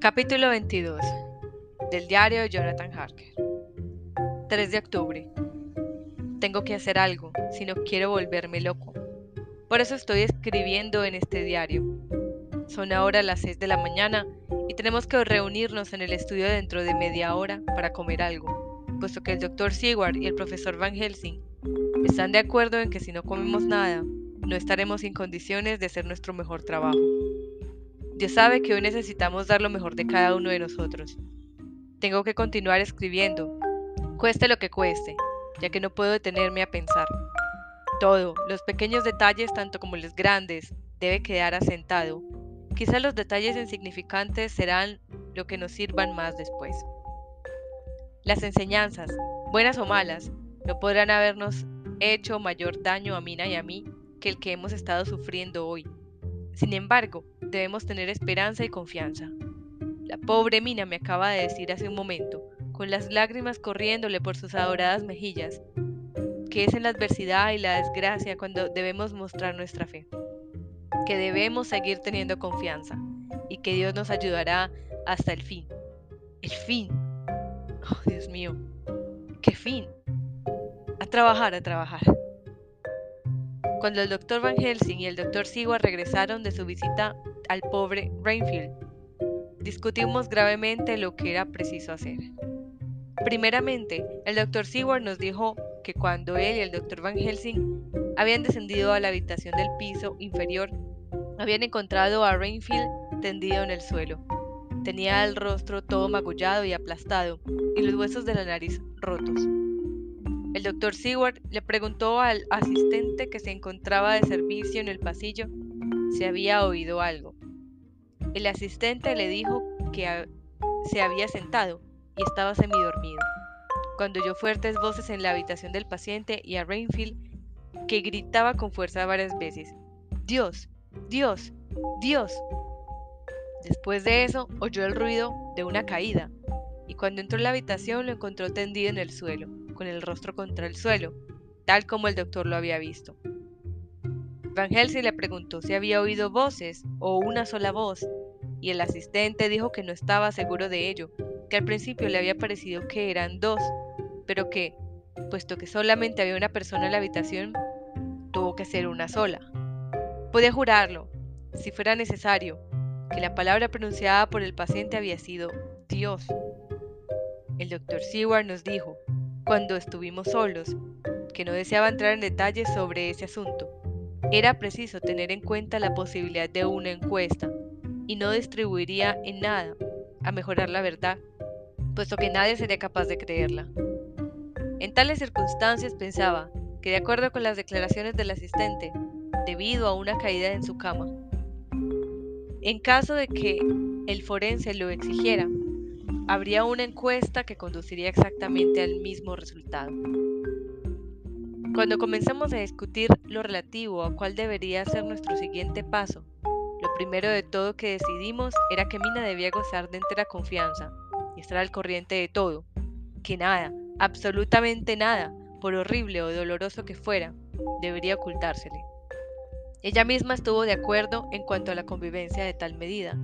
Capítulo 22 del diario de Jonathan Harker 3 de octubre Tengo que hacer algo, si no quiero volverme loco. Por eso estoy escribiendo en este diario. Son ahora las 6 de la mañana y tenemos que reunirnos en el estudio dentro de media hora para comer algo, puesto que el Dr. Seward y el profesor Van Helsing están de acuerdo en que si no comemos nada, no estaremos en condiciones de hacer nuestro mejor trabajo. Dios sabe que hoy necesitamos dar lo mejor de cada uno de nosotros. Tengo que continuar escribiendo, cueste lo que cueste, ya que no puedo detenerme a pensar. Todo, los pequeños detalles tanto como los grandes, debe quedar asentado. Quizás los detalles insignificantes serán lo que nos sirvan más después. Las enseñanzas, buenas o malas, no podrán habernos hecho mayor daño a Mina y a mí que el que hemos estado sufriendo hoy. Sin embargo, debemos tener esperanza y confianza. La pobre Mina me acaba de decir hace un momento, con las lágrimas corriéndole por sus adoradas mejillas, que es en la adversidad y la desgracia cuando debemos mostrar nuestra fe, que debemos seguir teniendo confianza y que Dios nos ayudará hasta el fin. El fin. Oh, Dios mío. ¿Qué fin? A trabajar, a trabajar. Cuando el doctor Van Helsing y el doctor Seward regresaron de su visita al pobre Rainfield, discutimos gravemente lo que era preciso hacer. Primeramente, el doctor Seward nos dijo que cuando él y el doctor Van Helsing habían descendido a la habitación del piso inferior, habían encontrado a Rainfield tendido en el suelo. Tenía el rostro todo magullado y aplastado, y los huesos de la nariz rotos. El doctor Seward le preguntó al asistente que se encontraba de servicio en el pasillo si había oído algo. El asistente le dijo que se había sentado y estaba semidormido. Cuando oyó fuertes voces en la habitación del paciente y a Rainfield que gritaba con fuerza varias veces, Dios, Dios, Dios. Después de eso oyó el ruido de una caída y cuando entró en la habitación lo encontró tendido en el suelo con el rostro contra el suelo, tal como el doctor lo había visto. Van Helsing le preguntó si había oído voces o una sola voz, y el asistente dijo que no estaba seguro de ello, que al principio le había parecido que eran dos, pero que, puesto que solamente había una persona en la habitación, tuvo que ser una sola. Podía jurarlo, si fuera necesario, que la palabra pronunciada por el paciente había sido Dios. El doctor Seward nos dijo cuando estuvimos solos, que no deseaba entrar en detalles sobre ese asunto. Era preciso tener en cuenta la posibilidad de una encuesta y no distribuiría en nada a mejorar la verdad, puesto que nadie sería capaz de creerla. En tales circunstancias pensaba que de acuerdo con las declaraciones del asistente, debido a una caída en su cama, en caso de que el forense lo exigiera, habría una encuesta que conduciría exactamente al mismo resultado. Cuando comenzamos a discutir lo relativo a cuál debería ser nuestro siguiente paso, lo primero de todo que decidimos era que Mina debía gozar de entera confianza y estar al corriente de todo, que nada, absolutamente nada, por horrible o doloroso que fuera, debería ocultársele. Ella misma estuvo de acuerdo en cuanto a la convivencia de tal medida,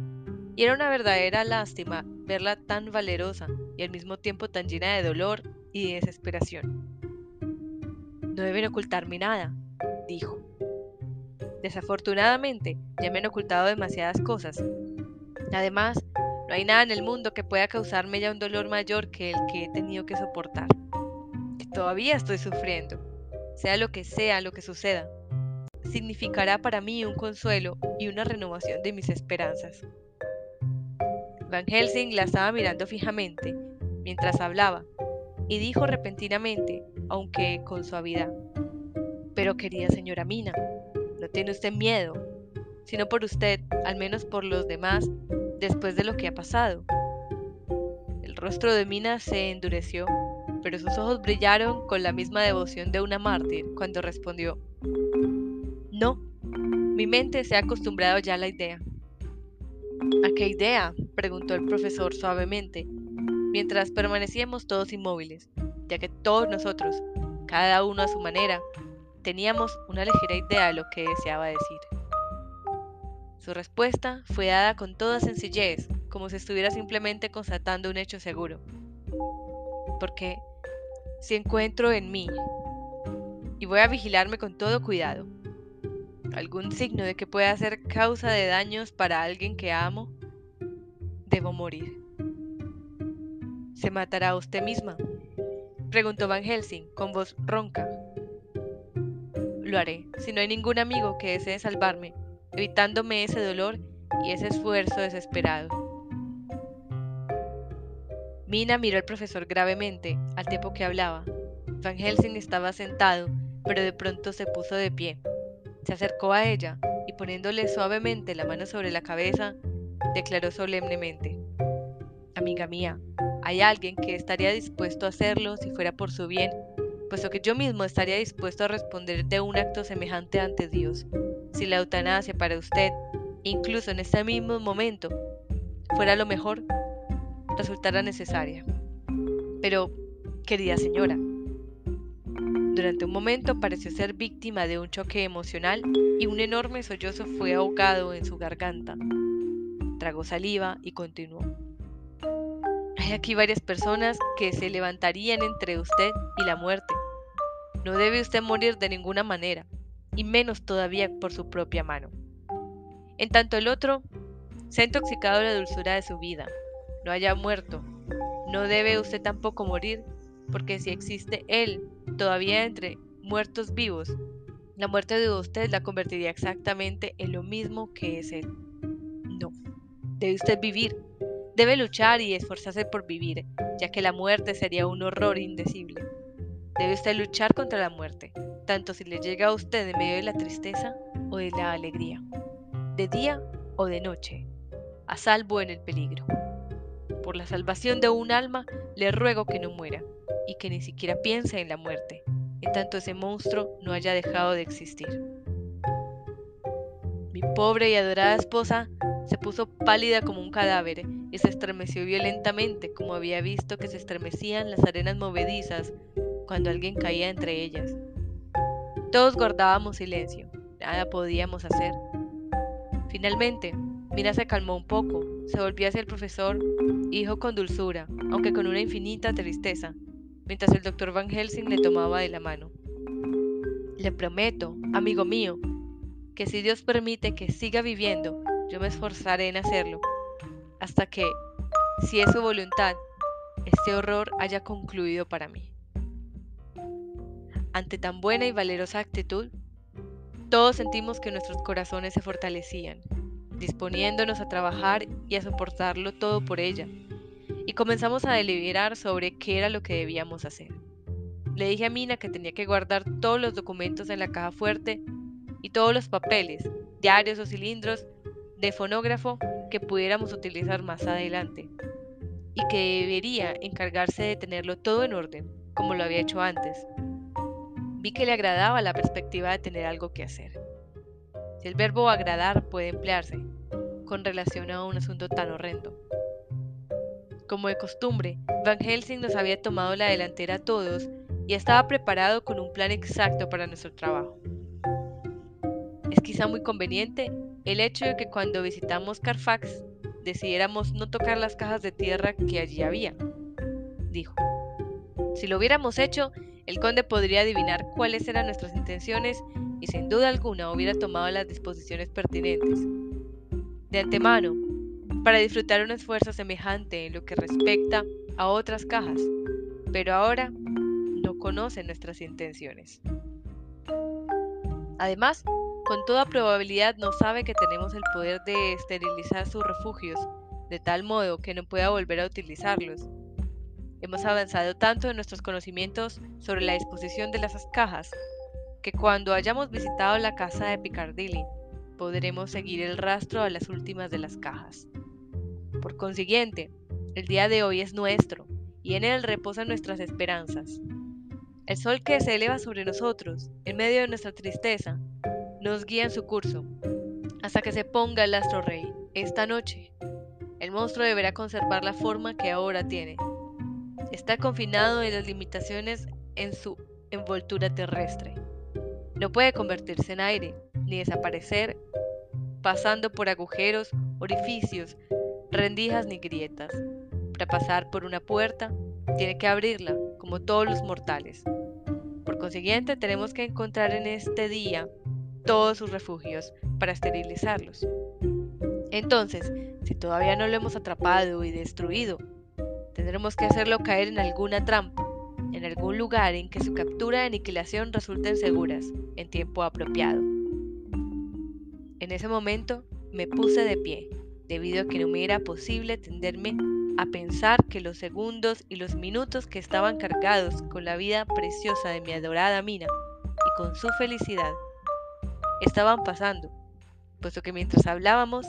y era una verdadera lástima verla tan valerosa y al mismo tiempo tan llena de dolor y de desesperación. No deben ocultarme nada, dijo. Desafortunadamente, ya me han ocultado demasiadas cosas. Además, no hay nada en el mundo que pueda causarme ya un dolor mayor que el que he tenido que soportar. Que todavía estoy sufriendo, sea lo que sea lo que suceda. Significará para mí un consuelo y una renovación de mis esperanzas. Van Helsing la estaba mirando fijamente mientras hablaba y dijo repentinamente, aunque con suavidad, Pero querida señora Mina, no tiene usted miedo, sino por usted, al menos por los demás, después de lo que ha pasado. El rostro de Mina se endureció, pero sus ojos brillaron con la misma devoción de una mártir cuando respondió, No, mi mente se ha acostumbrado ya a la idea. ¿A qué idea? preguntó el profesor suavemente, mientras permanecíamos todos inmóviles, ya que todos nosotros, cada uno a su manera, teníamos una ligera idea de lo que deseaba decir. Su respuesta fue dada con toda sencillez, como si estuviera simplemente constatando un hecho seguro. Porque si encuentro en mí, y voy a vigilarme con todo cuidado, algún signo de que pueda ser causa de daños para alguien que amo, debo morir. ¿Se matará usted misma? Preguntó Van Helsing con voz ronca. Lo haré, si no hay ningún amigo que desee salvarme, evitándome ese dolor y ese esfuerzo desesperado. Mina miró al profesor gravemente al tiempo que hablaba. Van Helsing estaba sentado, pero de pronto se puso de pie. Se acercó a ella y poniéndole suavemente la mano sobre la cabeza, declaró solemnemente, Amiga mía, hay alguien que estaría dispuesto a hacerlo si fuera por su bien, puesto que yo mismo estaría dispuesto a responder de un acto semejante ante Dios, si la eutanasia para usted, incluso en este mismo momento, fuera lo mejor, resultara necesaria. Pero, querida señora, durante un momento pareció ser víctima de un choque emocional y un enorme sollozo fue ahogado en su garganta. Tragó saliva y continuó. Hay aquí varias personas que se levantarían entre usted y la muerte. No debe usted morir de ninguna manera, y menos todavía por su propia mano. En tanto el otro se ha intoxicado la dulzura de su vida, no haya muerto. No debe usted tampoco morir, porque si existe él todavía entre muertos vivos, la muerte de usted la convertiría exactamente en lo mismo que es él. No, debe usted vivir, Debe luchar y esforzarse por vivir, ya que la muerte sería un horror indecible. Debe usted luchar contra la muerte, tanto si le llega a usted en medio de la tristeza o de la alegría, de día o de noche, a salvo en el peligro. Por la salvación de un alma, le ruego que no muera y que ni siquiera piense en la muerte, en tanto ese monstruo no haya dejado de existir. Mi pobre y adorada esposa se puso pálida como un cadáver y se estremeció violentamente como había visto que se estremecían las arenas movedizas cuando alguien caía entre ellas. Todos guardábamos silencio, nada podíamos hacer. Finalmente, Mina se calmó un poco, se volvió hacia el profesor y dijo con dulzura, aunque con una infinita tristeza, mientras el doctor Van Helsing le tomaba de la mano. Le prometo, amigo mío, que si Dios permite que siga viviendo, yo me esforzaré en hacerlo, hasta que, si es su voluntad, este horror haya concluido para mí. Ante tan buena y valerosa actitud, todos sentimos que nuestros corazones se fortalecían, disponiéndonos a trabajar y a soportarlo todo por ella, y comenzamos a deliberar sobre qué era lo que debíamos hacer. Le dije a Mina que tenía que guardar todos los documentos en la caja fuerte y todos los papeles, diarios o cilindros de fonógrafo que pudiéramos utilizar más adelante y que debería encargarse de tenerlo todo en orden, como lo había hecho antes. Vi que le agradaba la perspectiva de tener algo que hacer. Si el verbo agradar puede emplearse con relación a un asunto tan horrendo. Como de costumbre, Van Helsing nos había tomado la delantera a todos y estaba preparado con un plan exacto para nuestro trabajo. Es quizá muy conveniente el hecho de que cuando visitamos Carfax decidiéramos no tocar las cajas de tierra que allí había, dijo. Si lo hubiéramos hecho, el conde podría adivinar cuáles eran nuestras intenciones y sin duda alguna hubiera tomado las disposiciones pertinentes. De antemano, para disfrutar un esfuerzo semejante en lo que respecta a otras cajas, pero ahora no conoce nuestras intenciones. Además, con toda probabilidad no sabe que tenemos el poder de esterilizar sus refugios, de tal modo que no pueda volver a utilizarlos. Hemos avanzado tanto en nuestros conocimientos sobre la disposición de las cajas, que cuando hayamos visitado la casa de Piccadilly, podremos seguir el rastro a las últimas de las cajas. Por consiguiente, el día de hoy es nuestro, y en él reposan nuestras esperanzas. El sol que se eleva sobre nosotros, en medio de nuestra tristeza, nos guía en su curso, hasta que se ponga el astro rey. Esta noche, el monstruo deberá conservar la forma que ahora tiene. Está confinado en las limitaciones en su envoltura terrestre. No puede convertirse en aire, ni desaparecer pasando por agujeros, orificios, rendijas ni grietas. Para pasar por una puerta, tiene que abrirla, como todos los mortales. Por consiguiente, tenemos que encontrar en este día todos sus refugios para esterilizarlos. Entonces, si todavía no lo hemos atrapado y destruido, tendremos que hacerlo caer en alguna trampa, en algún lugar en que su captura y aniquilación resulten seguras, en tiempo apropiado. En ese momento me puse de pie, debido a que no me era posible tenderme a pensar que los segundos y los minutos que estaban cargados con la vida preciosa de mi adorada Mina y con su felicidad estaban pasando, puesto que mientras hablábamos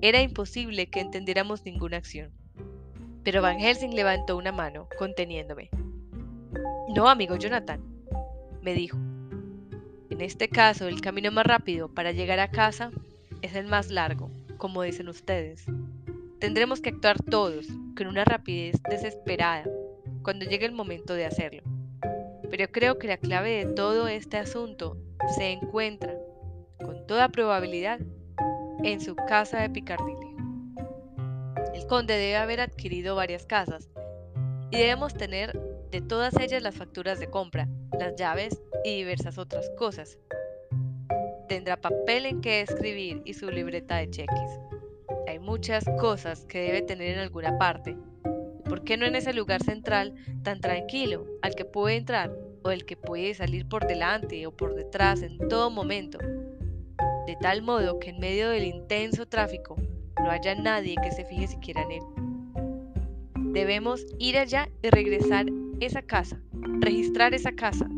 era imposible que entendiéramos ninguna acción. Pero Van Helsing levantó una mano, conteniéndome. No, amigo Jonathan, me dijo. En este caso, el camino más rápido para llegar a casa es el más largo, como dicen ustedes. Tendremos que actuar todos con una rapidez desesperada cuando llegue el momento de hacerlo. Pero creo que la clave de todo este asunto se encuentra, con toda probabilidad, en su casa de Piccadilly. El conde debe haber adquirido varias casas y debemos tener de todas ellas las facturas de compra, las llaves y diversas otras cosas. Tendrá papel en que escribir y su libreta de cheques. Hay muchas cosas que debe tener en alguna parte. ¿Por qué no en ese lugar central tan tranquilo al que puede entrar o el que puede salir por delante o por detrás en todo momento? De tal modo que en medio del intenso tráfico no haya nadie que se fije siquiera en él. Debemos ir allá y regresar esa casa, registrar esa casa,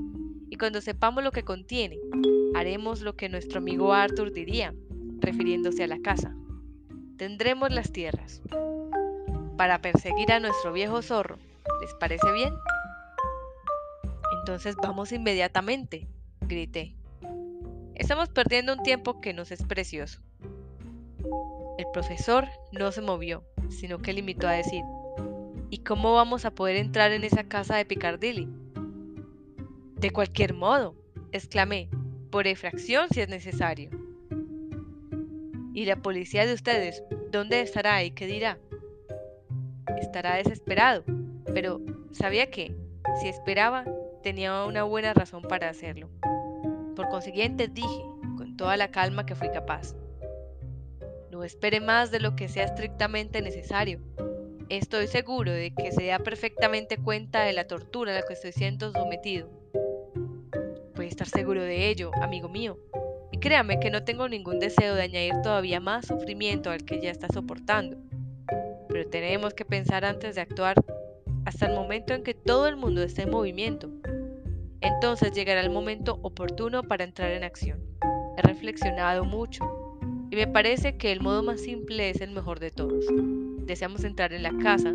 y cuando sepamos lo que contiene, haremos lo que nuestro amigo Arthur diría, refiriéndose a la casa. Tendremos las tierras. Para perseguir a nuestro viejo zorro, ¿les parece bien? Entonces vamos inmediatamente, grité. Estamos perdiendo un tiempo que nos es precioso. El profesor no se movió, sino que limitó a decir, ¿Y cómo vamos a poder entrar en esa casa de Piccadilly? De cualquier modo, exclamé, por efracción si es necesario. ¿Y la policía de ustedes dónde estará y qué dirá? Estará desesperado, pero sabía que, si esperaba, tenía una buena razón para hacerlo. Por consiguiente dije, con toda la calma que fui capaz, no espere más de lo que sea estrictamente necesario. Estoy seguro de que se da perfectamente cuenta de la tortura a la que estoy siendo sometido. Estar seguro de ello, amigo mío. Y créame que no tengo ningún deseo de añadir todavía más sufrimiento al que ya está soportando. Pero tenemos que pensar antes de actuar hasta el momento en que todo el mundo esté en movimiento. Entonces llegará el momento oportuno para entrar en acción. He reflexionado mucho y me parece que el modo más simple es el mejor de todos. Deseamos entrar en la casa,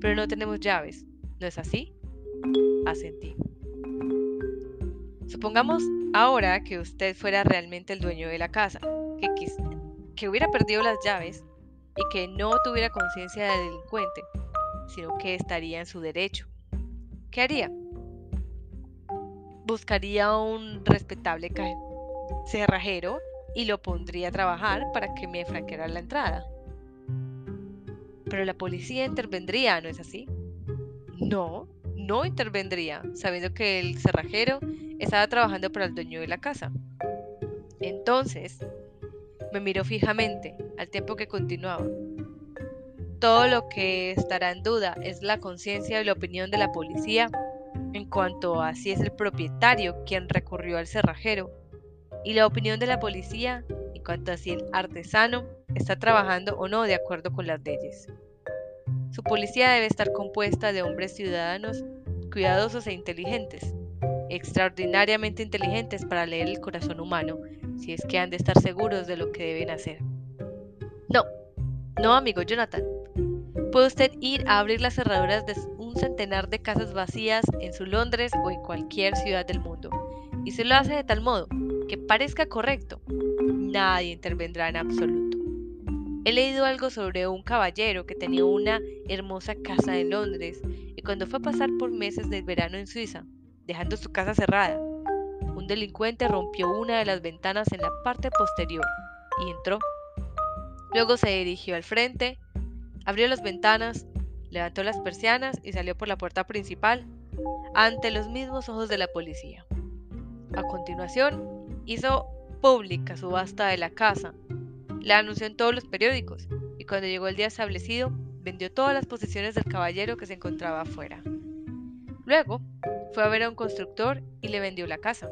pero no tenemos llaves. ¿No es así? Asentí. Supongamos ahora que usted fuera realmente el dueño de la casa, que, que hubiera perdido las llaves y que no tuviera conciencia de delincuente, sino que estaría en su derecho. ¿Qué haría? Buscaría un respetable cerrajero y lo pondría a trabajar para que me franqueara la entrada. Pero la policía intervendría, ¿no es así? No, no intervendría, sabiendo que el cerrajero estaba trabajando para el dueño de la casa. Entonces, me miró fijamente, al tiempo que continuaba. Todo lo que estará en duda es la conciencia y la opinión de la policía en cuanto a si es el propietario quien recurrió al cerrajero, y la opinión de la policía en cuanto a si el artesano está trabajando o no de acuerdo con las leyes. Su policía debe estar compuesta de hombres ciudadanos cuidadosos e inteligentes, extraordinariamente inteligentes para leer el corazón humano, si es que han de estar seguros de lo que deben hacer. No, no, amigo Jonathan. Puede usted ir a abrir las cerraduras de un centenar de casas vacías en su Londres o en cualquier ciudad del mundo, y se lo hace de tal modo que parezca correcto. Nadie intervendrá en absoluto. He leído algo sobre un caballero que tenía una hermosa casa en Londres y cuando fue a pasar por meses del verano en Suiza, dejando su casa cerrada, un delincuente rompió una de las ventanas en la parte posterior y entró. Luego se dirigió al frente, Abrió las ventanas, levantó las persianas y salió por la puerta principal ante los mismos ojos de la policía. A continuación, hizo pública su subasta de la casa, la anunció en todos los periódicos y cuando llegó el día establecido, vendió todas las posesiones del caballero que se encontraba afuera. Luego, fue a ver a un constructor y le vendió la casa,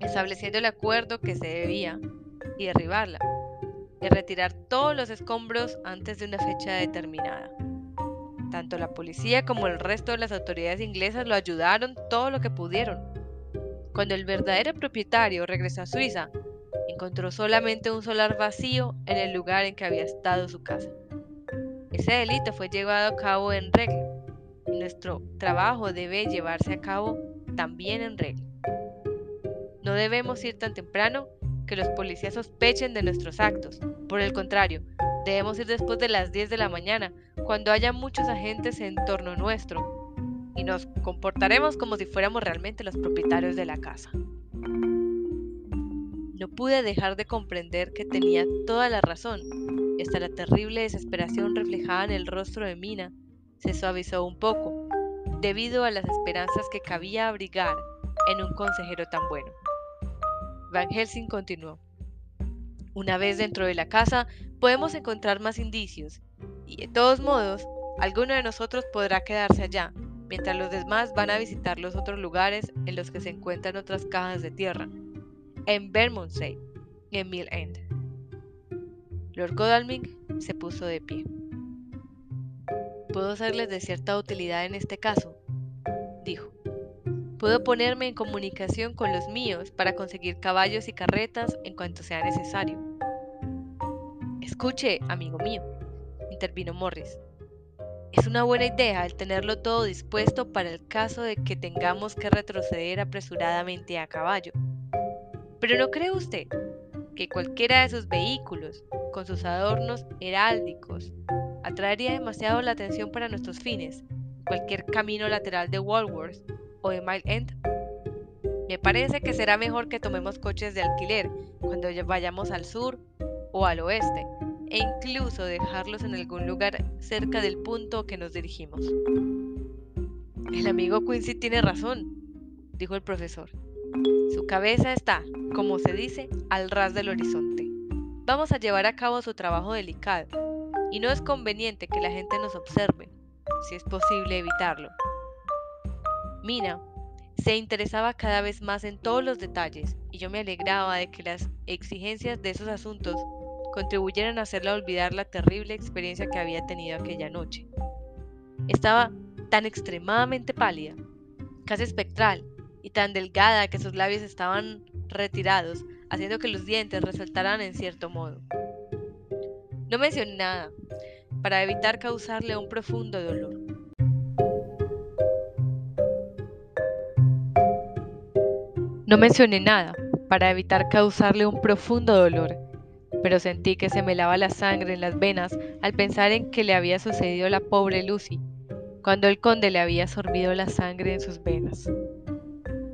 estableciendo el acuerdo que se debía y derribarla, y retirar todos los escombros antes de una fecha determinada. Tanto la policía como el resto de las autoridades inglesas lo ayudaron todo lo que pudieron. Cuando el verdadero propietario regresó a Suiza, encontró solamente un solar vacío en el lugar en que había estado su casa. Ese delito fue llevado a cabo en regla nuestro trabajo debe llevarse a cabo también en regla. No debemos ir tan temprano que los policías sospechen de nuestros actos. Por el contrario, debemos ir después de las 10 de la mañana, cuando haya muchos agentes en torno nuestro, y nos comportaremos como si fuéramos realmente los propietarios de la casa. No pude dejar de comprender que tenía toda la razón, hasta la terrible desesperación reflejada en el rostro de Mina se suavizó un poco, debido a las esperanzas que cabía abrigar en un consejero tan bueno. Van Helsing continuó. Una vez dentro de la casa, podemos encontrar más indicios, y de todos modos, alguno de nosotros podrá quedarse allá, mientras los demás van a visitar los otros lugares en los que se encuentran otras cajas de tierra, en Bermondsey y en Mill End. Lord Godalming se puso de pie. Puedo serles de cierta utilidad en este caso, dijo. Puedo ponerme en comunicación con los míos para conseguir caballos y carretas en cuanto sea necesario. Escuche, amigo mío, intervino Morris. Es una buena idea el tenerlo todo dispuesto para el caso de que tengamos que retroceder apresuradamente a caballo. Pero ¿no cree usted que cualquiera de sus vehículos, con sus adornos heráldicos, atraería demasiado la atención para nuestros fines? Cualquier camino lateral de Walworth o de Mile End. Me parece que será mejor que tomemos coches de alquiler cuando vayamos al sur o al oeste, e incluso dejarlos en algún lugar cerca del punto que nos dirigimos. El amigo Quincy tiene razón, dijo el profesor. Su cabeza está, como se dice, al ras del horizonte. Vamos a llevar a cabo su trabajo delicado, y no es conveniente que la gente nos observe, si es posible evitarlo. Mina se interesaba cada vez más en todos los detalles y yo me alegraba de que las exigencias de esos asuntos contribuyeran a hacerla olvidar la terrible experiencia que había tenido aquella noche. Estaba tan extremadamente pálida, casi espectral, y tan delgada que sus labios estaban retirados, haciendo que los dientes resaltaran en cierto modo. No mencioné nada, para evitar causarle un profundo dolor. No mencioné nada, para evitar causarle un profundo dolor, pero sentí que se me lava la sangre en las venas al pensar en que le había sucedido a la pobre Lucy, cuando el conde le había sorbido la sangre en sus venas.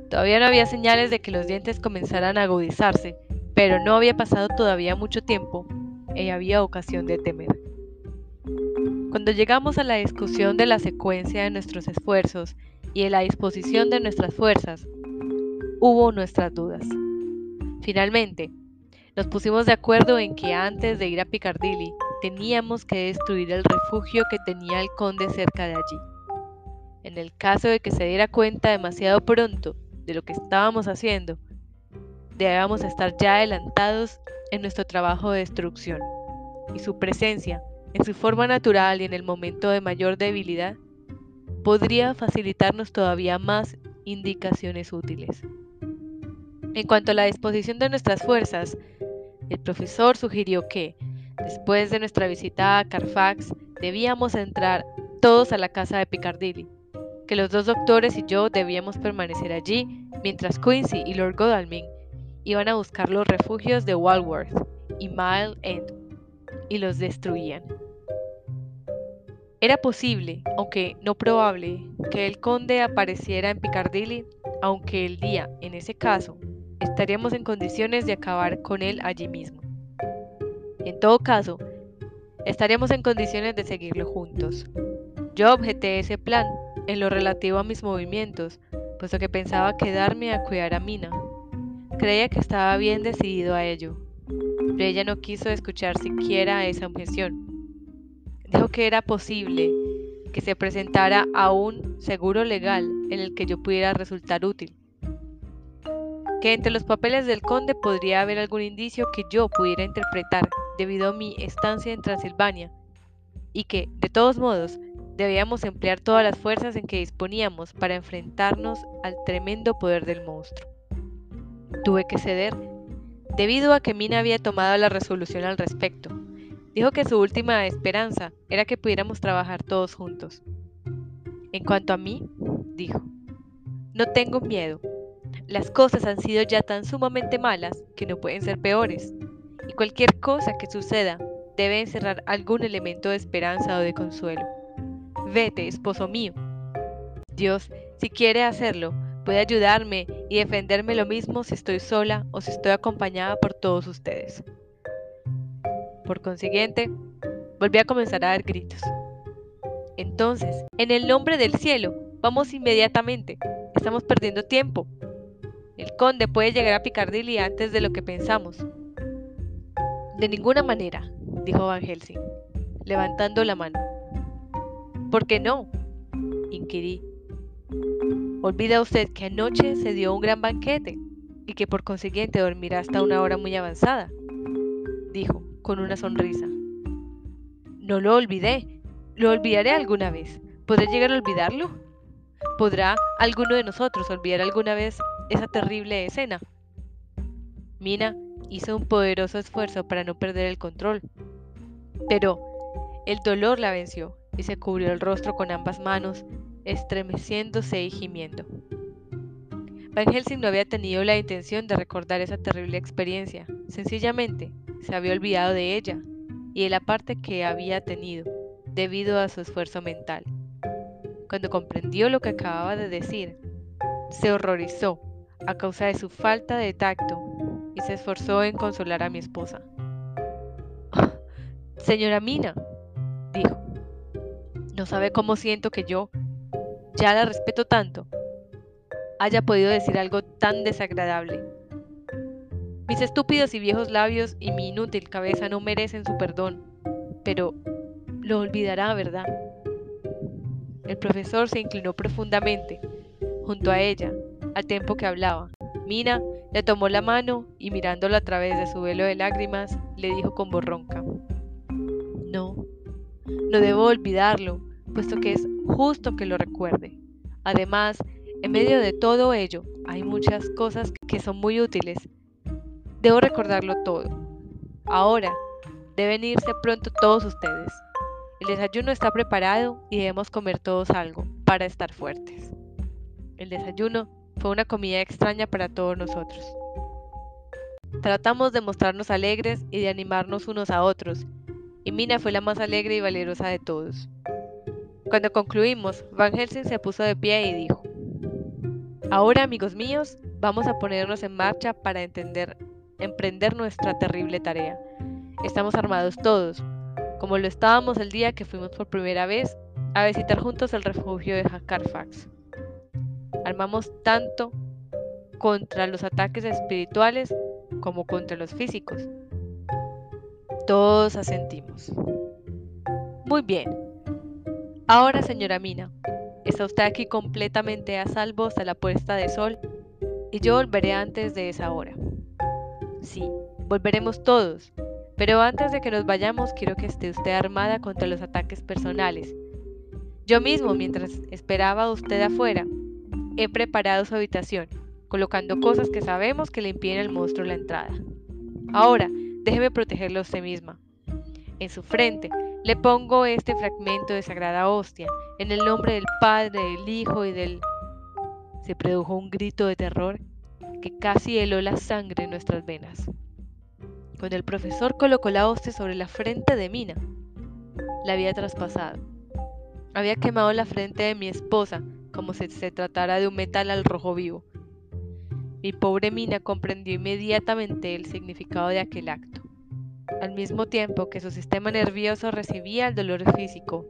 Todavía no había señales de que los dientes comenzaran a agudizarse, pero no había pasado todavía mucho tiempo y había ocasión de temer. Cuando llegamos a la discusión de la secuencia de nuestros esfuerzos y de la disposición de nuestras fuerzas, hubo nuestras dudas. Finalmente, nos pusimos de acuerdo en que antes de ir a Piccadilly teníamos que destruir el refugio que tenía el conde cerca de allí. En el caso de que se diera cuenta demasiado pronto de lo que estábamos haciendo, debíamos estar ya adelantados en nuestro trabajo de destrucción, y su presencia, en su forma natural y en el momento de mayor debilidad, podría facilitarnos todavía más indicaciones útiles. En cuanto a la disposición de nuestras fuerzas, el profesor sugirió que, después de nuestra visita a Carfax, debíamos entrar todos a la casa de Piccadilly, que los dos doctores y yo debíamos permanecer allí, mientras Quincy y Lord Godalming iban a buscar los refugios de Walworth y Mile End y los destruían. Era posible, aunque no probable, que el conde apareciera en Piccadilly, aunque el día, en ese caso, estaríamos en condiciones de acabar con él allí mismo. En todo caso, estaríamos en condiciones de seguirlo juntos. Yo objeté ese plan en lo relativo a mis movimientos, puesto que pensaba quedarme a cuidar a Mina. Creía que estaba bien decidido a ello, pero ella no quiso escuchar siquiera esa objeción. Dijo que era posible que se presentara a un seguro legal en el que yo pudiera resultar útil. Que entre los papeles del conde podría haber algún indicio que yo pudiera interpretar debido a mi estancia en Transilvania, y que, de todos modos, debíamos emplear todas las fuerzas en que disponíamos para enfrentarnos al tremendo poder del monstruo. Tuve que ceder, debido a que Mina había tomado la resolución al respecto, Dijo que su última esperanza era que pudiéramos trabajar todos juntos. En cuanto a mí, dijo, no tengo miedo. Las cosas han sido ya tan sumamente malas que no pueden ser peores, y cualquier cosa que suceda debe encerrar algún elemento de esperanza o de consuelo. Vete, esposo mío. Dios, si quiere hacerlo, puede ayudarme y defenderme lo mismo si estoy sola o si estoy acompañada por todos ustedes. Por consiguiente, volví a comenzar a dar gritos. Entonces, en el nombre del cielo, vamos inmediatamente. Estamos perdiendo tiempo. El conde puede llegar a Piccadilly antes de lo que pensamos. De ninguna manera, dijo Van Helsing, levantando la mano. ¿Por qué no? inquirí. Olvida usted que anoche se dio un gran banquete y que por consiguiente dormirá hasta una hora muy avanzada, dijo, con una sonrisa. No lo olvidé, lo olvidaré alguna vez. ¿Podré llegar a olvidarlo? ¿Podrá alguno de nosotros olvidar alguna vez esa terrible escena? Mina hizo un poderoso esfuerzo para no perder el control. Pero el dolor la venció y se cubrió el rostro con ambas manos, estremeciéndose y gimiendo. Van Helsing no había tenido la intención de recordar esa terrible experiencia. Sencillamente, se había olvidado de ella y de la parte que había tenido debido a su esfuerzo mental. Cuando comprendió lo que acababa de decir, se horrorizó a causa de su falta de tacto y se esforzó en consolar a mi esposa. Señora Mina, dijo, no sabe cómo siento que yo, ya la respeto tanto, haya podido decir algo tan desagradable. Mis estúpidos y viejos labios y mi inútil cabeza no merecen su perdón, pero lo olvidará, ¿verdad? El profesor se inclinó profundamente junto a ella al tiempo que hablaba. Mina le tomó la mano y mirándolo a través de su velo de lágrimas, le dijo con voz ronca, No, no debo olvidarlo, puesto que es justo que lo recuerde. Además, en medio de todo ello, hay muchas cosas que son muy útiles Debo recordarlo todo. Ahora, deben irse pronto todos ustedes. El desayuno está preparado y debemos comer todos algo para estar fuertes. El desayuno fue una comida extraña para todos nosotros. Tratamos de mostrarnos alegres y de animarnos unos a otros, y Mina fue la más alegre y valerosa de todos. Cuando concluimos, Van Helsing se puso de pie y dijo, Ahora, amigos míos, vamos a ponernos en marcha para entender emprender nuestra terrible tarea. Estamos armados todos, como lo estábamos el día que fuimos por primera vez a visitar juntos el refugio de Carfax. Armamos tanto contra los ataques espirituales como contra los físicos. Todos asentimos. Muy bien. Ahora, señora Mina, está usted aquí completamente a salvo hasta la puesta de sol y yo volveré antes de esa hora. Sí, volveremos todos. Pero antes de que nos vayamos, quiero que esté usted armada contra los ataques personales. Yo mismo, mientras esperaba a usted afuera, he preparado su habitación, colocando cosas que sabemos que le impiden al monstruo la entrada. Ahora, déjeme protegerlo a usted misma. En su frente le pongo este fragmento de sagrada hostia, en el nombre del Padre, del Hijo y del... Se produjo un grito de terror que casi heló la sangre en nuestras venas. Cuando el profesor colocó la hostia sobre la frente de Mina, la había traspasado. Había quemado la frente de mi esposa como si se tratara de un metal al rojo vivo. Mi pobre Mina comprendió inmediatamente el significado de aquel acto. Al mismo tiempo que su sistema nervioso recibía el dolor físico,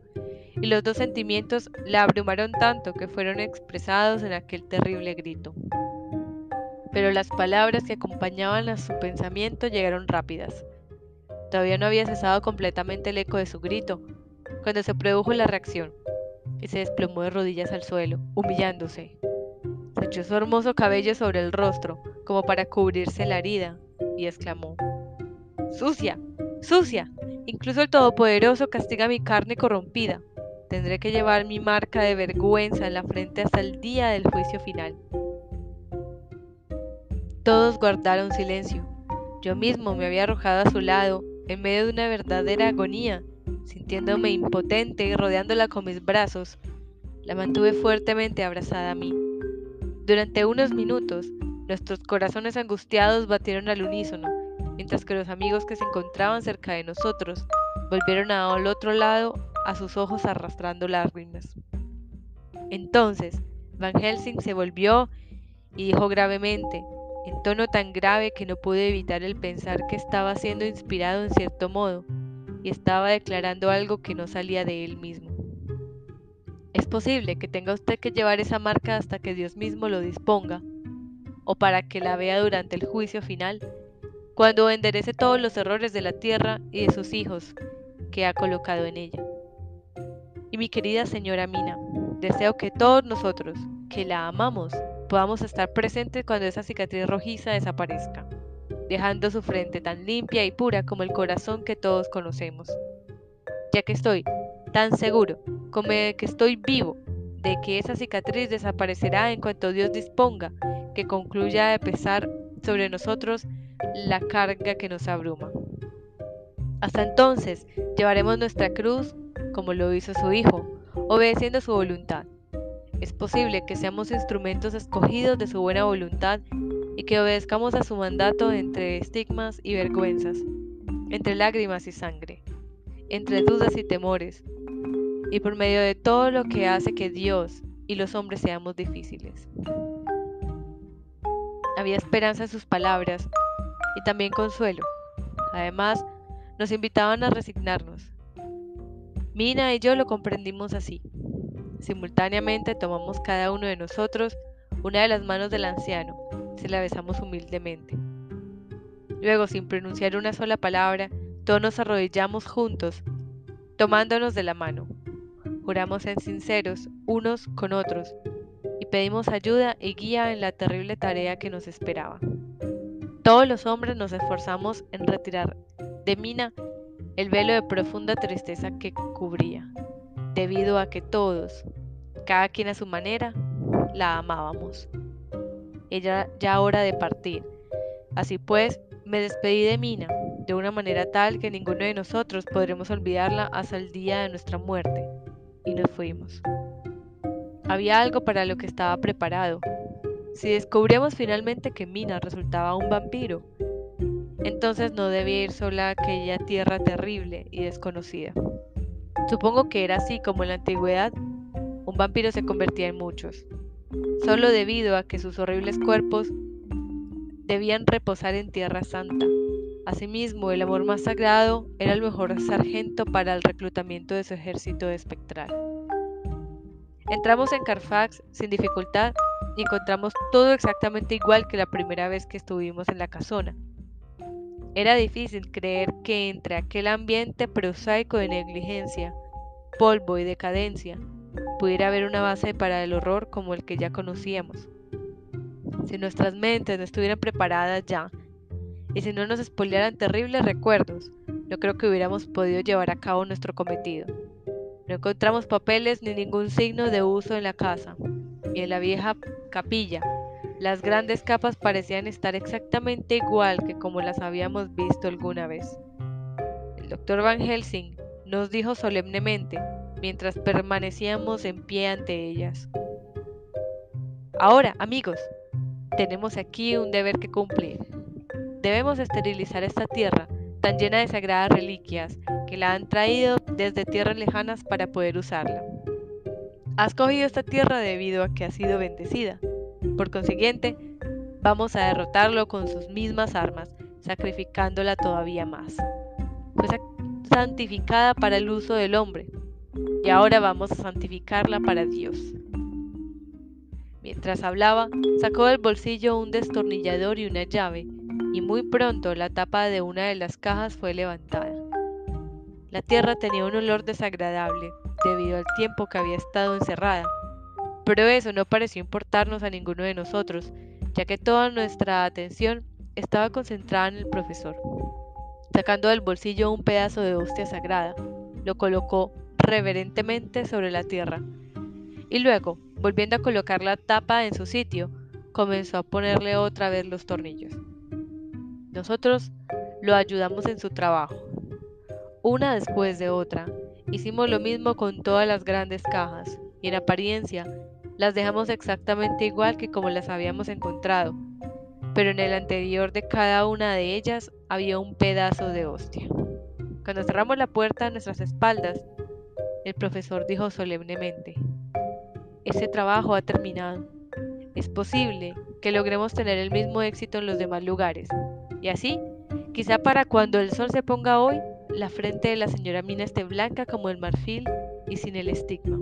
y los dos sentimientos la abrumaron tanto que fueron expresados en aquel terrible grito. Pero las palabras que acompañaban a su pensamiento llegaron rápidas. Todavía no había cesado completamente el eco de su grito, cuando se produjo la reacción, y se desplomó de rodillas al suelo, humillándose. Se echó su hermoso cabello sobre el rostro, como para cubrirse la herida, y exclamó, ¡Sucia! ¡Sucia! Incluso el Todopoderoso castiga mi carne corrompida. Tendré que llevar mi marca de vergüenza en la frente hasta el día del juicio final. Todos guardaron silencio. Yo mismo me había arrojado a su lado, en medio de una verdadera agonía, sintiéndome impotente y rodeándola con mis brazos. La mantuve fuertemente abrazada a mí. Durante unos minutos, nuestros corazones angustiados batieron al unísono, mientras que los amigos que se encontraban cerca de nosotros volvieron al otro lado a sus ojos arrastrando lágrimas. Entonces, Van Helsing se volvió y dijo gravemente, en tono tan grave que no pude evitar el pensar que estaba siendo inspirado en cierto modo y estaba declarando algo que no salía de él mismo. Es posible que tenga usted que llevar esa marca hasta que Dios mismo lo disponga, o para que la vea durante el juicio final, cuando enderece todos los errores de la tierra y de sus hijos que ha colocado en ella. Y mi querida señora Mina, deseo que todos nosotros, que la amamos, podamos estar presentes cuando esa cicatriz rojiza desaparezca, dejando su frente tan limpia y pura como el corazón que todos conocemos. Ya que estoy tan seguro como de que estoy vivo, de que esa cicatriz desaparecerá en cuanto Dios disponga que concluya de pesar sobre nosotros la carga que nos abruma. Hasta entonces llevaremos nuestra cruz como lo hizo su Hijo, obedeciendo su voluntad es posible que seamos instrumentos escogidos de su buena voluntad y que obedezcamos a su mandato entre estigmas y vergüenzas, entre lágrimas y sangre, entre dudas y temores, y por medio de todo lo que hace que Dios y los hombres seamos difíciles. Había esperanza en sus palabras y también consuelo. Además, nos invitaban a resignarnos. Mina y yo lo comprendimos así. Simultáneamente tomamos cada uno de nosotros una de las manos del anciano, se la besamos humildemente. Luego, sin pronunciar una sola palabra, todos nos arrodillamos juntos, tomándonos de la mano. Juramos ser sinceros unos con otros pedimos ayuda y guía en la terrible tarea que nos esperaba. Todos los hombres nos esforzamos en retirar de Mina el velo de profunda tristeza que cubría debido a que todos, cada quien a su manera, la amábamos. Ella ya hora de partir. Así pues, me despedí de Mina de una manera tal que ninguno de nosotros podremos olvidarla hasta el día de nuestra muerte, y nos fuimos. Había algo para lo que estaba preparado. Si descubrimos finalmente que Mina resultaba un vampiro, entonces no debía ir sola a aquella tierra terrible y desconocida. Supongo que era así como en la antigüedad un vampiro se convertía en muchos, solo debido a que sus horribles cuerpos debían reposar en tierra santa. Asimismo, el amor más sagrado era el mejor sargento para el reclutamiento de su ejército espectral. Entramos en Carfax sin dificultad y encontramos todo exactamente igual que la primera vez que estuvimos en la casona. Era difícil creer que entre aquel ambiente prosaico de negligencia, polvo y decadencia pudiera haber una base para el horror como el que ya conocíamos. Si nuestras mentes no estuvieran preparadas ya, y si no nos espolearan terribles recuerdos, no creo que hubiéramos podido llevar a cabo nuestro cometido. No encontramos papeles ni ningún signo de uso en la casa, y en la vieja capilla las grandes capas parecían estar exactamente igual que como las habíamos visto alguna vez. El doctor Van Helsing nos dijo solemnemente mientras permanecíamos en pie ante ellas. Ahora, amigos, tenemos aquí un deber que cumplir. Debemos esterilizar esta tierra tan llena de sagradas reliquias que la han traído desde tierras lejanas para poder usarla. Has cogido esta tierra debido a que ha sido bendecida por consiguiente, vamos a derrotarlo con sus mismas armas, sacrificándola todavía más. fue santificada para el uso del hombre, y ahora vamos a santificarla para Dios. Mientras hablaba, sacó del bolsillo un destornillador y una llave, y muy pronto la tapa de una de las cajas fue levantada. La tierra tenía un olor desagradable debido al tiempo que había estado encerrada, pero eso no pareció importarnos a ninguno de nosotros, ya que toda nuestra atención estaba concentrada en el profesor. Sacando del bolsillo un pedazo de hostia sagrada, lo colocó reverentemente sobre la tierra. Y luego, volviendo a colocar la tapa en su sitio, comenzó a ponerle otra vez los tornillos. Nosotros lo ayudamos en su trabajo. Una después de otra, hicimos lo mismo con todas las grandes cajas, y en apariencia las dejamos exactamente igual que como las habíamos encontrado, pero en el anterior de cada una de ellas había un pedazo de hostia. Cuando cerramos la puerta a nuestras espaldas, el profesor dijo solemnemente, ese trabajo ha terminado. Es posible que logremos tener el mismo éxito en los demás lugares. Y así, quizá para cuando el sol se ponga hoy, la frente de la señora Mina esté blanca como el marfil y sin el estigma.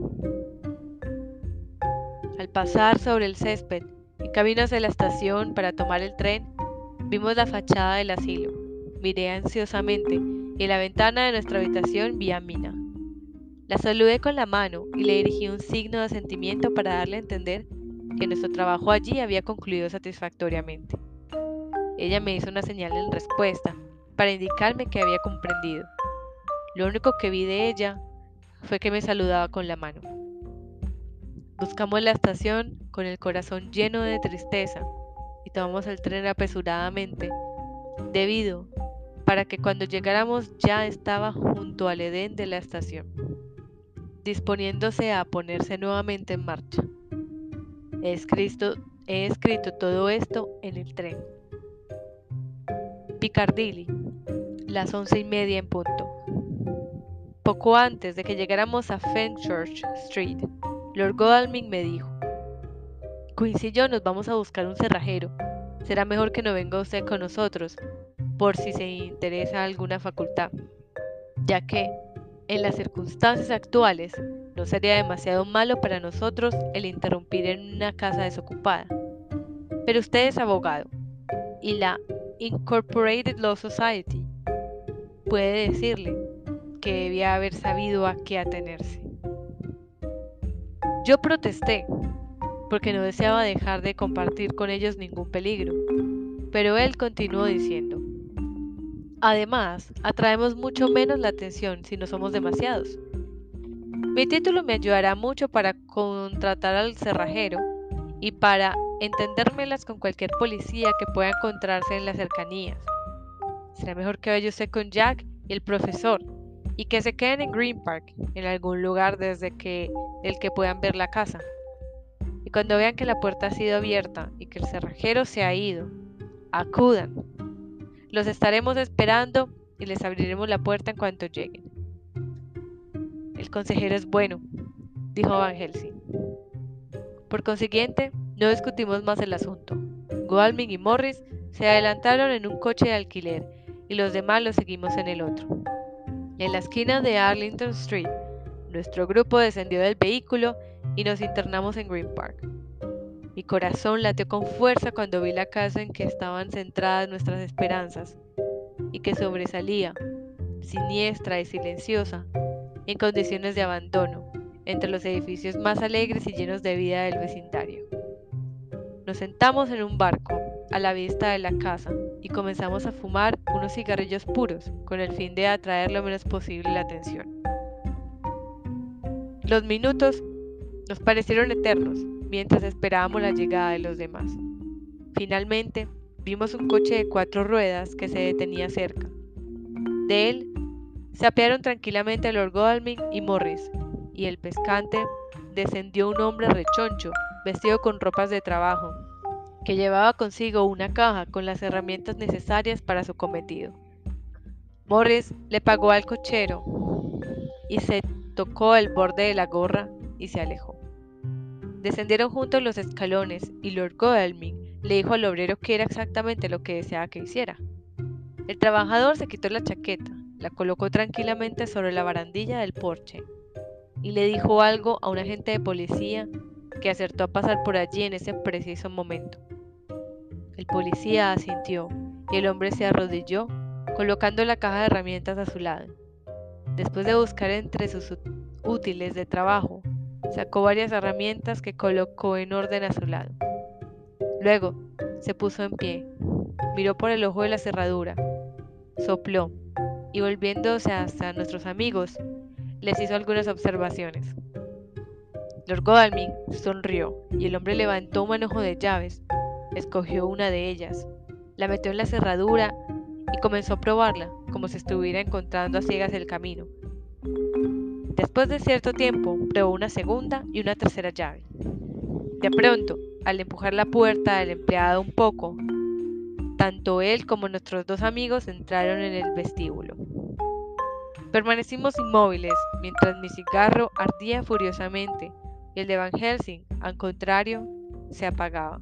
Al pasar sobre el césped, en camino hacia la estación para tomar el tren, vimos la fachada del asilo. Miré ansiosamente y en la ventana de nuestra habitación vi a Mina. La saludé con la mano y le dirigí un signo de asentimiento para darle a entender que nuestro trabajo allí había concluido satisfactoriamente. Ella me hizo una señal en respuesta para indicarme que había comprendido. Lo único que vi de ella fue que me saludaba con la mano. Buscamos la estación con el corazón lleno de tristeza y tomamos el tren apresuradamente, debido para que cuando llegáramos ya estaba junto al Edén de la estación, disponiéndose a ponerse nuevamente en marcha. He escrito, he escrito todo esto en el tren. Piccadilly, las once y media en punto. Poco antes de que llegáramos a Fenchurch Street, Lord Godalming me dijo, Quincy y yo nos vamos a buscar un cerrajero. Será mejor que no venga usted con nosotros, por si se interesa alguna facultad, ya que, en las circunstancias actuales, no sería demasiado malo para nosotros el interrumpir en una casa desocupada. Pero usted es abogado, y la Incorporated Law Society puede decirle que debía haber sabido a qué atenerse. Yo protesté, porque no deseaba dejar de compartir con ellos ningún peligro, pero él continuó diciendo, Además, atraemos mucho menos la atención si no somos demasiados. Mi título me ayudará mucho para contratar al cerrajero y para entendérmelas con cualquier policía que pueda encontrarse en las cercanías. Será mejor que vaya usted con Jack y el profesor y que se queden en Green Park, en algún lugar desde que del que puedan ver la casa. Y cuando vean que la puerta ha sido abierta y que el cerrajero se ha ido, acudan. Los estaremos esperando y les abriremos la puerta en cuanto lleguen. El consejero es bueno, dijo Van Helsing. Por consiguiente, no discutimos más el asunto. Goldman y Morris se adelantaron en un coche de alquiler y los demás lo seguimos en el otro. En la esquina de Arlington Street, nuestro grupo descendió del vehículo y nos internamos en Green Park. Mi corazón latió con fuerza cuando vi la casa en que estaban centradas nuestras esperanzas y que sobresalía, siniestra y silenciosa, en condiciones de abandono, entre los edificios más alegres y llenos de vida del vecindario. Nos sentamos en un barco, a la vista de la casa, y comenzamos a fumar unos cigarrillos puros con el fin de atraer lo menos posible la atención. Los minutos nos parecieron eternos mientras esperábamos la llegada de los demás. Finalmente, vimos un coche de cuatro ruedas que se detenía cerca. De él se apearon tranquilamente Lord Godalming y Morris, y el pescante descendió un hombre rechoncho, vestido con ropas de trabajo, que llevaba consigo una caja con las herramientas necesarias para su cometido. Morris le pagó al cochero y se tocó el borde de la gorra y se alejó. Descendieron juntos los escalones y Lord Godalming le dijo al obrero que era exactamente lo que deseaba que hiciera. El trabajador se quitó la chaqueta la colocó tranquilamente sobre la barandilla del porche y le dijo algo a un agente de policía que acertó a pasar por allí en ese preciso momento. El policía asintió y el hombre se arrodilló, colocando la caja de herramientas a su lado. Después de buscar entre sus útiles de trabajo, sacó varias herramientas que colocó en orden a su lado. Luego se puso en pie, miró por el ojo de la cerradura, sopló y volviéndose hasta nuestros amigos, les hizo algunas observaciones. Lord Godalming sonrió y el hombre levantó un manojo de llaves, escogió una de ellas, la metió en la cerradura y comenzó a probarla como si estuviera encontrando a ciegas el camino. Después de cierto tiempo, probó una segunda y una tercera llave. De pronto, al empujar la puerta del empleado un poco, tanto él como nuestros dos amigos entraron en el vestíbulo. Permanecimos inmóviles mientras mi cigarro ardía furiosamente el de Van Helsing, al contrario, se apagaba.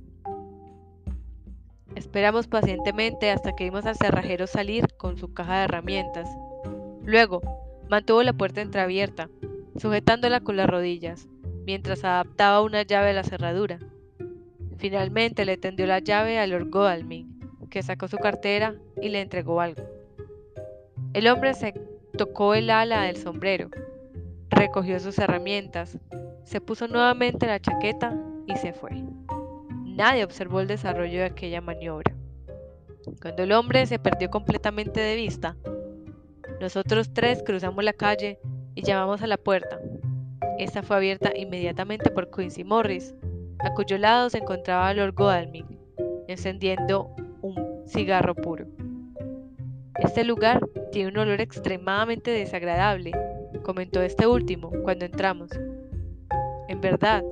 Esperamos pacientemente hasta que vimos al cerrajero salir con su caja de herramientas. Luego, mantuvo la puerta entreabierta, sujetándola con las rodillas, mientras adaptaba una llave a la cerradura. Finalmente le tendió la llave a Lord Godalming, que sacó su cartera y le entregó algo. El hombre se tocó el ala del sombrero, recogió sus herramientas, se puso nuevamente la chaqueta y se fue. Nadie observó el desarrollo de aquella maniobra. Cuando el hombre se perdió completamente de vista, nosotros tres cruzamos la calle y llamamos a la puerta. Esta fue abierta inmediatamente por Quincy Morris, a cuyo lado se encontraba Lord Godalming, encendiendo un cigarro puro. Este lugar tiene un olor extremadamente desagradable, comentó este último cuando entramos. En verdad,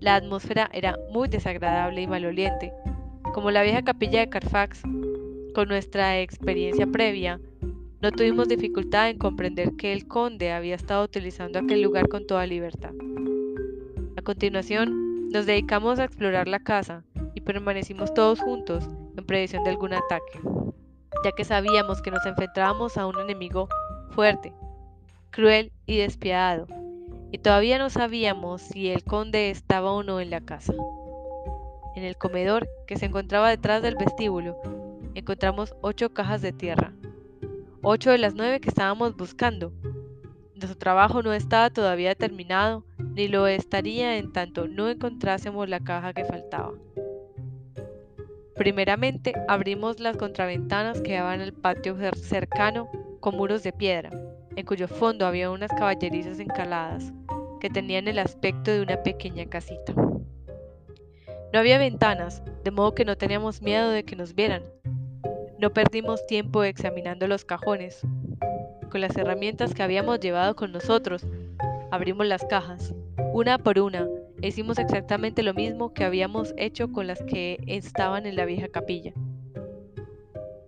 la atmósfera era muy desagradable y maloliente. Como la vieja capilla de Carfax, con nuestra experiencia previa, no tuvimos dificultad en comprender que el conde había estado utilizando aquel lugar con toda libertad. A continuación, nos dedicamos a explorar la casa y permanecimos todos juntos en previsión de algún ataque ya que sabíamos que nos enfrentábamos a un enemigo fuerte, cruel y despiadado, y todavía no sabíamos si el conde estaba o no en la casa. En el comedor, que se encontraba detrás del vestíbulo, encontramos ocho cajas de tierra, ocho de las nueve que estábamos buscando. Nuestro trabajo no estaba todavía terminado, ni lo estaría en tanto no encontrásemos la caja que faltaba. Primeramente abrimos las contraventanas que daban al patio cercano con muros de piedra, en cuyo fondo había unas caballerizas encaladas que tenían el aspecto de una pequeña casita. No había ventanas, de modo que no teníamos miedo de que nos vieran. No perdimos tiempo examinando los cajones. Con las herramientas que habíamos llevado con nosotros, abrimos las cajas, una por una, hicimos exactamente lo mismo que habíamos hecho con las que estaban en la vieja capilla.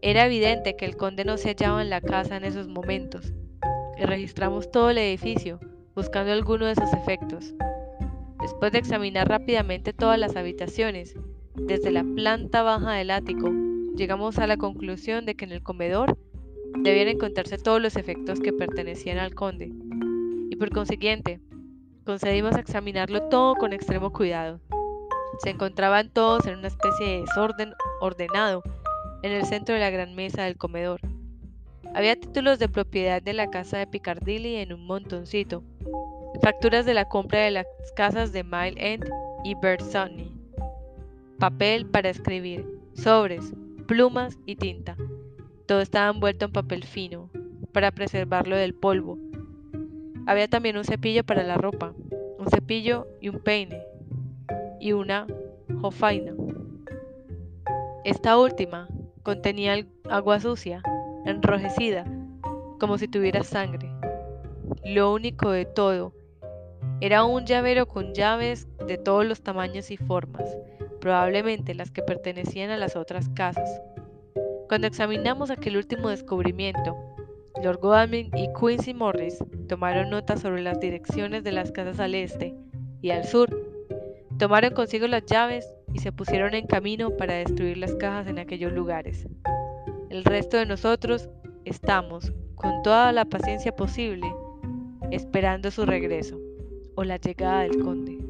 Era evidente que el conde no se hallaba en la casa en esos momentos, y registramos todo el edificio, buscando alguno de esos efectos. Después de examinar rápidamente todas las habitaciones, desde la planta baja del ático, llegamos a la conclusión de que en el comedor debían encontrarse todos los efectos que pertenecían al conde, y por consiguiente, Concedimos examinarlo todo con extremo cuidado. Se encontraban todos en una especie de desorden ordenado en el centro de la gran mesa del comedor. Había títulos de propiedad de la casa de Piccadilly en un montoncito, facturas de la compra de las casas de Mile End y Sunny, papel para escribir, sobres, plumas y tinta. Todo estaba envuelto en papel fino, para preservarlo del polvo, había también un cepillo para la ropa, un cepillo y un peine, y una jofaina. Esta última contenía agua sucia, enrojecida, como si tuviera sangre. Lo único de todo era un llavero con llaves de todos los tamaños y formas, probablemente las que pertenecían a las otras casas. Cuando examinamos aquel último descubrimiento, Lord Godalming y Quincy Morris tomaron nota sobre las direcciones de las casas al este y al sur, tomaron consigo las llaves y se pusieron en camino para destruir las cajas en aquellos lugares. El resto de nosotros estamos, con toda la paciencia posible, esperando su regreso o la llegada del conde.